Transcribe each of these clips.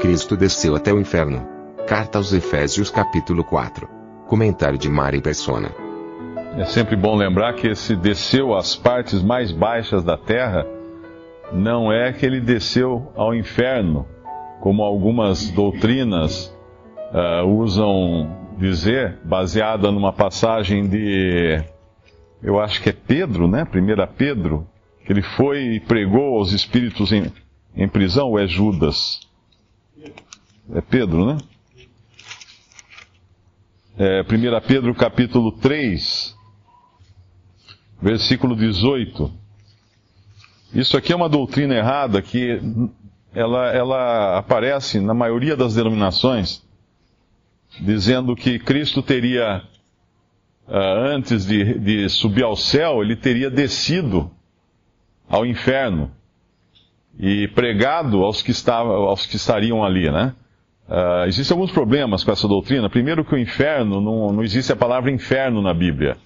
Cristo desceu até o inferno. Carta aos Efésios capítulo 4. Comentário de Mari Persona. É sempre bom lembrar que esse desceu às partes mais baixas da terra não é que ele desceu ao inferno, como algumas doutrinas uh, usam dizer, baseada numa passagem de, eu acho que é Pedro, né? 1 Pedro, que ele foi e pregou aos espíritos em, em prisão, ou é Judas? É Pedro, né? É, 1 Pedro capítulo 3, versículo 18. Isso aqui é uma doutrina errada que ela, ela aparece na maioria das denominações dizendo que Cristo teria, uh, antes de, de subir ao céu, ele teria descido ao inferno e pregado aos que, estavam, aos que estariam ali, né? Uh, existem alguns problemas com essa doutrina. Primeiro que o inferno, não, não existe a palavra inferno na Bíblia.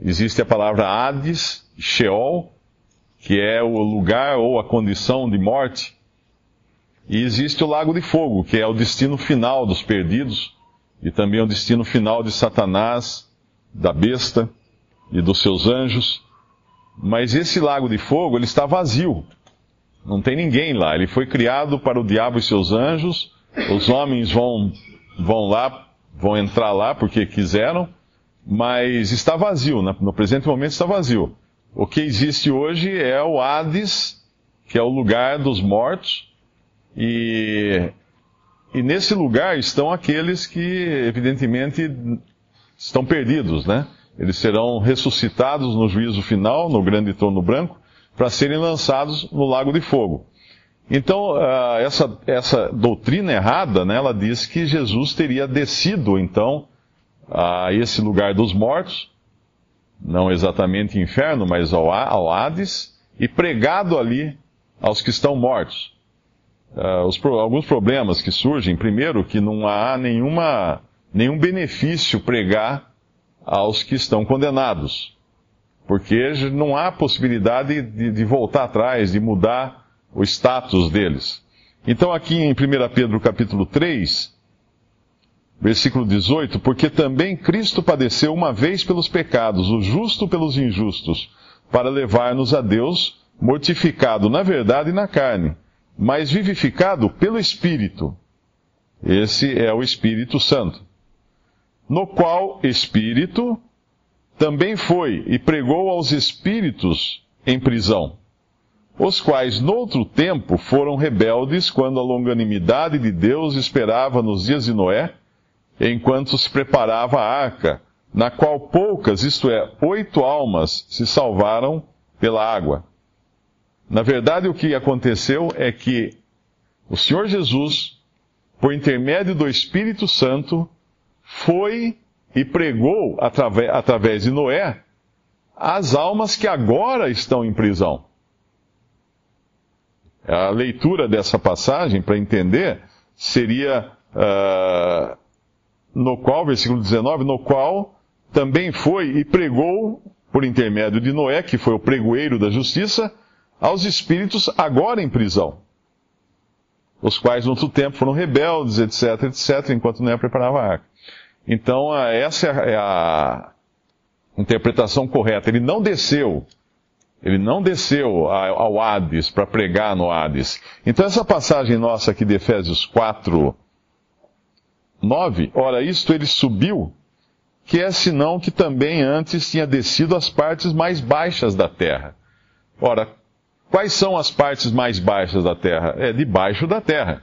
Existe a palavra Hades, Sheol, que é o lugar ou a condição de morte. E existe o lago de fogo, que é o destino final dos perdidos, e também o destino final de Satanás, da besta e dos seus anjos. Mas esse lago de fogo, ele está vazio. Não tem ninguém lá. Ele foi criado para o diabo e seus anjos. Os homens vão, vão lá, vão entrar lá porque quiseram, mas está vazio. Né? No presente momento está vazio. O que existe hoje é o Hades, que é o lugar dos mortos, e e nesse lugar estão aqueles que, evidentemente, estão perdidos, né? Eles serão ressuscitados no juízo final, no grande trono branco, para serem lançados no lago de fogo. Então, uh, essa, essa doutrina errada, né, ela diz que Jesus teria descido, então, a esse lugar dos mortos, não exatamente inferno, mas ao, ao Hades, e pregado ali aos que estão mortos uh, os, alguns problemas que surgem. Primeiro, que não há nenhuma, nenhum benefício pregar aos que estão condenados. Porque não há possibilidade de, de voltar atrás, de mudar o status deles. Então, aqui em 1 Pedro capítulo 3, versículo 18, porque também Cristo padeceu uma vez pelos pecados, o justo pelos injustos, para levar-nos a Deus, mortificado na verdade e na carne, mas vivificado pelo Espírito. Esse é o Espírito Santo. No qual Espírito também foi e pregou aos espíritos em prisão, os quais noutro tempo foram rebeldes quando a longanimidade de Deus esperava nos dias de Noé, enquanto se preparava a arca, na qual poucas, isto é, oito almas, se salvaram pela água. Na verdade, o que aconteceu é que o Senhor Jesus, por intermédio do Espírito Santo, foi e pregou através, de Noé as almas que agora estão em prisão. A leitura dessa passagem, para entender, seria uh, no qual, versículo 19, no qual também foi e pregou, por intermédio de Noé, que foi o pregoeiro da justiça, aos espíritos agora em prisão, os quais no outro tempo foram rebeldes, etc, etc, enquanto Noé preparava a arca. Então, essa é a interpretação correta. Ele não desceu, ele não desceu ao Hades para pregar no Hades. Então, essa passagem nossa aqui de Efésios 4, 9, ora, isto ele subiu, que é senão que também antes tinha descido às partes mais baixas da terra. Ora, Quais são as partes mais baixas da terra? É debaixo da terra.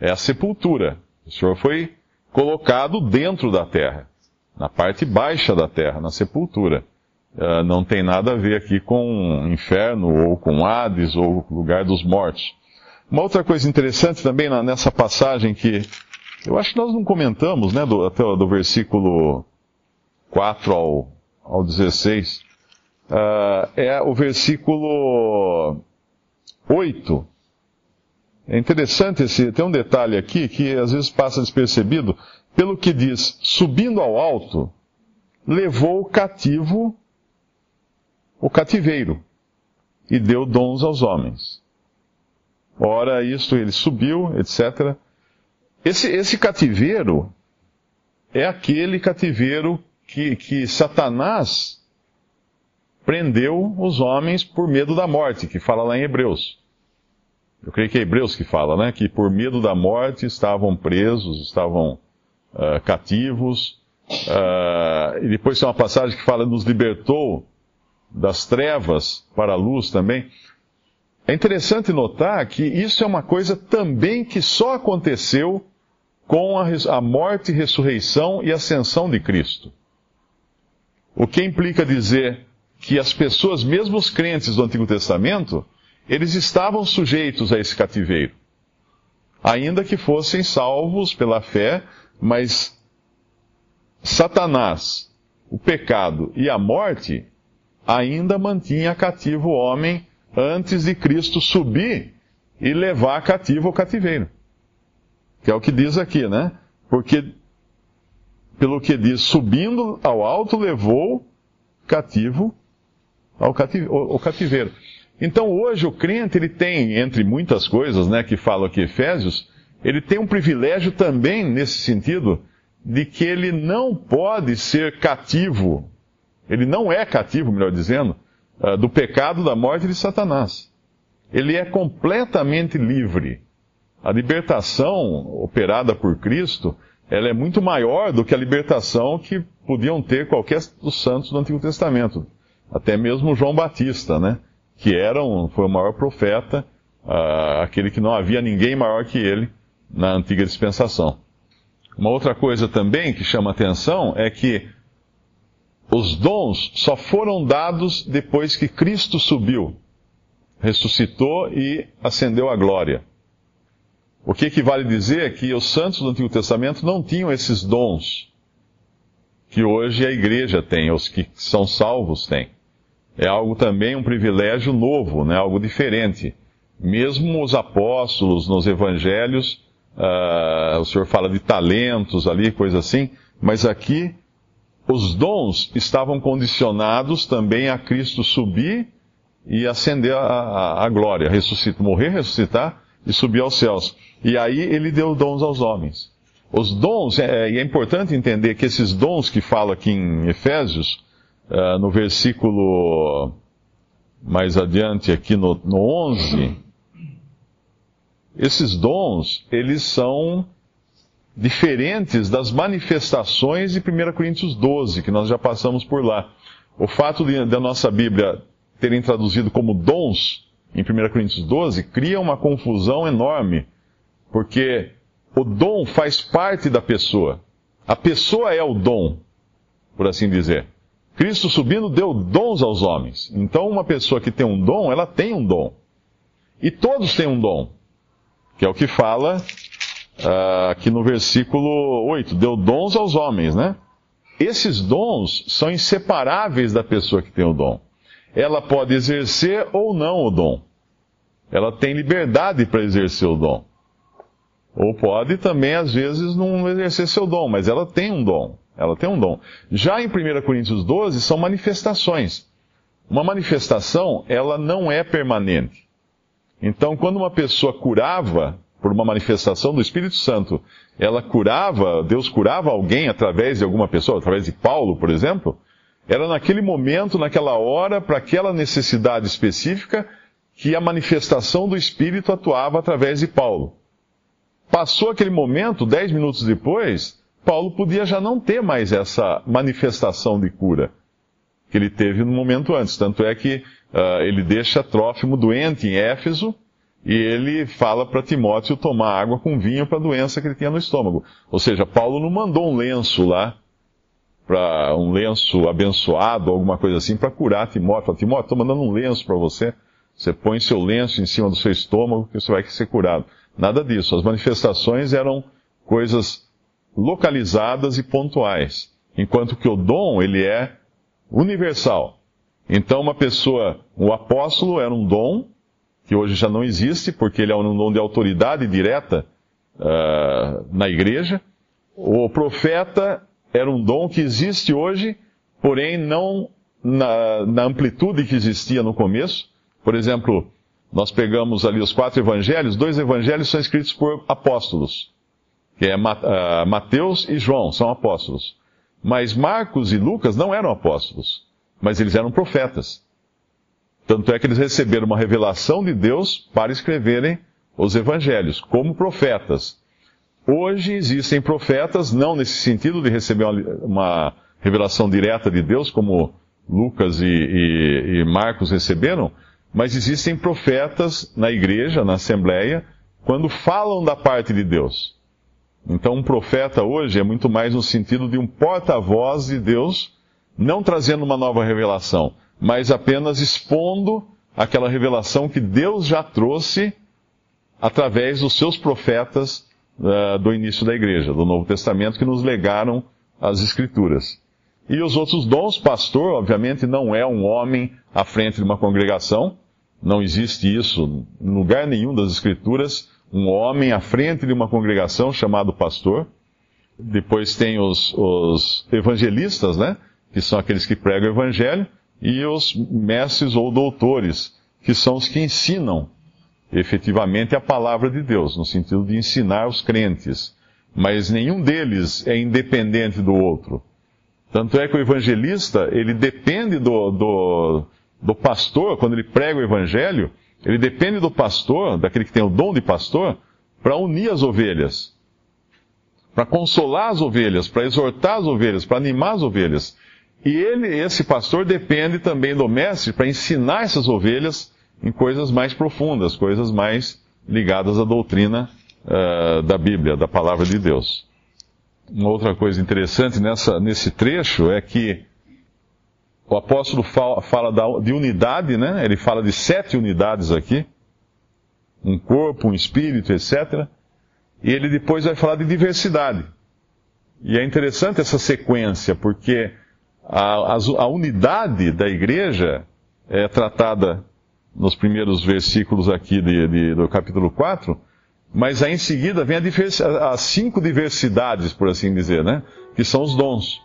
É a sepultura. O Senhor foi colocado dentro da terra, na parte baixa da terra, na sepultura. Uh, não tem nada a ver aqui com inferno ou com Hades ou lugar dos mortos. Uma outra coisa interessante também na, nessa passagem que eu acho que nós não comentamos, né, do, até do versículo 4 ao, ao 16, uh, é o versículo 8. É interessante esse, tem um detalhe aqui que às vezes passa despercebido, pelo que diz, subindo ao alto, levou cativo o cativeiro e deu dons aos homens. Ora, isto ele subiu, etc. Esse, esse cativeiro é aquele cativeiro que, que Satanás prendeu os homens por medo da morte, que fala lá em Hebreus. Eu creio que é Hebreus que fala, né? Que por medo da morte estavam presos, estavam uh, cativos. Uh, e depois tem uma passagem que fala nos libertou das trevas para a luz também. É interessante notar que isso é uma coisa também que só aconteceu com a, a morte, ressurreição e ascensão de Cristo. O que implica dizer que as pessoas, mesmo os crentes do Antigo Testamento, eles estavam sujeitos a esse cativeiro. Ainda que fossem salvos pela fé, mas Satanás, o pecado e a morte ainda mantinha cativo o homem antes de Cristo subir e levar cativo o cativeiro. Que é o que diz aqui, né? Porque, pelo que diz, subindo ao alto, levou cativo ao cativeiro. Então hoje o crente ele tem, entre muitas coisas, né, que fala aqui Efésios, ele tem um privilégio também nesse sentido de que ele não pode ser cativo, ele não é cativo, melhor dizendo, ah, do pecado, da morte de Satanás. Ele é completamente livre. A libertação operada por Cristo, ela é muito maior do que a libertação que podiam ter qualquer dos santos do Antigo Testamento. Até mesmo João Batista, né? Que era um, foi o maior profeta, uh, aquele que não havia ninguém maior que ele na antiga dispensação. Uma outra coisa também que chama atenção é que os dons só foram dados depois que Cristo subiu, ressuscitou e ascendeu à glória. O que equivale dizer é que os santos do Antigo Testamento não tinham esses dons que hoje a igreja tem, os que são salvos têm. É algo também um privilégio novo, né? algo diferente. Mesmo os apóstolos nos evangelhos, uh, o Senhor fala de talentos ali, coisa assim, mas aqui os dons estavam condicionados também a Cristo subir e ascender a, a, a glória, ressuscitar, morrer, ressuscitar e subir aos céus. E aí ele deu dons aos homens. Os dons, é, e é importante entender que esses dons que fala aqui em Efésios, uh, no versículo mais adiante, aqui no, no 11, esses dons, eles são diferentes das manifestações de 1 Coríntios 12, que nós já passamos por lá. O fato da nossa Bíblia terem traduzido como dons em 1 Coríntios 12 cria uma confusão enorme, porque o dom faz parte da pessoa. A pessoa é o dom, por assim dizer. Cristo subindo deu dons aos homens. Então, uma pessoa que tem um dom, ela tem um dom. E todos têm um dom, que é o que fala uh, aqui no versículo 8, deu dons aos homens, né? Esses dons são inseparáveis da pessoa que tem o dom. Ela pode exercer ou não o dom. Ela tem liberdade para exercer o dom. Ou pode também, às vezes, não exercer seu dom, mas ela tem um dom. Ela tem um dom. Já em 1 Coríntios 12, são manifestações. Uma manifestação, ela não é permanente. Então, quando uma pessoa curava, por uma manifestação do Espírito Santo, ela curava, Deus curava alguém através de alguma pessoa, através de Paulo, por exemplo, era naquele momento, naquela hora, para aquela necessidade específica, que a manifestação do Espírito atuava através de Paulo. Passou aquele momento, dez minutos depois, Paulo podia já não ter mais essa manifestação de cura que ele teve no momento antes. Tanto é que uh, ele deixa Trófimo doente em Éfeso, e ele fala para Timóteo tomar água com vinho para a doença que ele tinha no estômago. Ou seja, Paulo não mandou um lenço lá para um lenço abençoado, alguma coisa assim, para curar Timóteo. Fala, Timóteo, estou mandando um lenço para você. Você põe seu lenço em cima do seu estômago que você vai ser curado. Nada disso. As manifestações eram coisas localizadas e pontuais, enquanto que o dom ele é universal. Então, uma pessoa, o apóstolo era um dom que hoje já não existe, porque ele é um dom de autoridade direta uh, na igreja. O profeta era um dom que existe hoje, porém não na, na amplitude que existia no começo. Por exemplo, nós pegamos ali os quatro evangelhos, dois evangelhos são escritos por apóstolos, que é uh, Mateus e João, são apóstolos. Mas Marcos e Lucas não eram apóstolos, mas eles eram profetas. Tanto é que eles receberam uma revelação de Deus para escreverem os evangelhos, como profetas. Hoje existem profetas, não nesse sentido de receber uma, revelação direta de Deus, como Lucas e, e, e Marcos receberam, mas existem profetas na igreja, na assembleia, quando falam da parte de Deus. Então, um profeta hoje é muito mais no sentido de um porta-voz de Deus, não trazendo uma nova revelação, mas apenas expondo aquela revelação que Deus já trouxe através dos seus profetas uh, do início da igreja, do Novo Testamento, que nos legaram as Escrituras. E os outros dons, pastor, obviamente, não é um homem à frente de uma congregação, não existe isso em lugar nenhum das Escrituras, um homem à frente de uma congregação chamado pastor. Depois tem os, os evangelistas, né? Que são aqueles que pregam o evangelho e os mestres ou doutores, que são os que ensinam efetivamente a palavra de Deus, no sentido de ensinar os crentes. Mas nenhum deles é independente do outro. Tanto é que o evangelista, ele depende do, do, do pastor, quando ele prega o evangelho, ele depende do pastor, daquele que tem o dom de pastor, para unir as ovelhas, para consolar as ovelhas, para exortar as ovelhas, para animar as ovelhas. E ele, esse pastor, depende também do mestre para ensinar essas ovelhas em coisas mais profundas, coisas mais ligadas à doutrina uh, da Bíblia, da palavra de Deus. Uma outra coisa interessante nessa, nesse trecho é que o apóstolo fala, fala da, de unidade, né? Ele fala de sete unidades aqui. Um corpo, um espírito, etc. E ele depois vai falar de diversidade. E é interessante essa sequência, porque a, a, a unidade da igreja é tratada nos primeiros versículos aqui de, de, do capítulo 4, mas aí em seguida vem as cinco diversidades, por assim dizer, né? Que são os dons.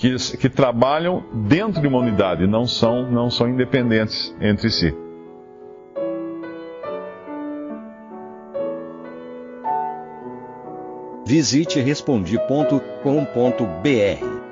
Que, que trabalham dentro de uma unidade, não são, não são independentes entre si. Visite respondi.com.br.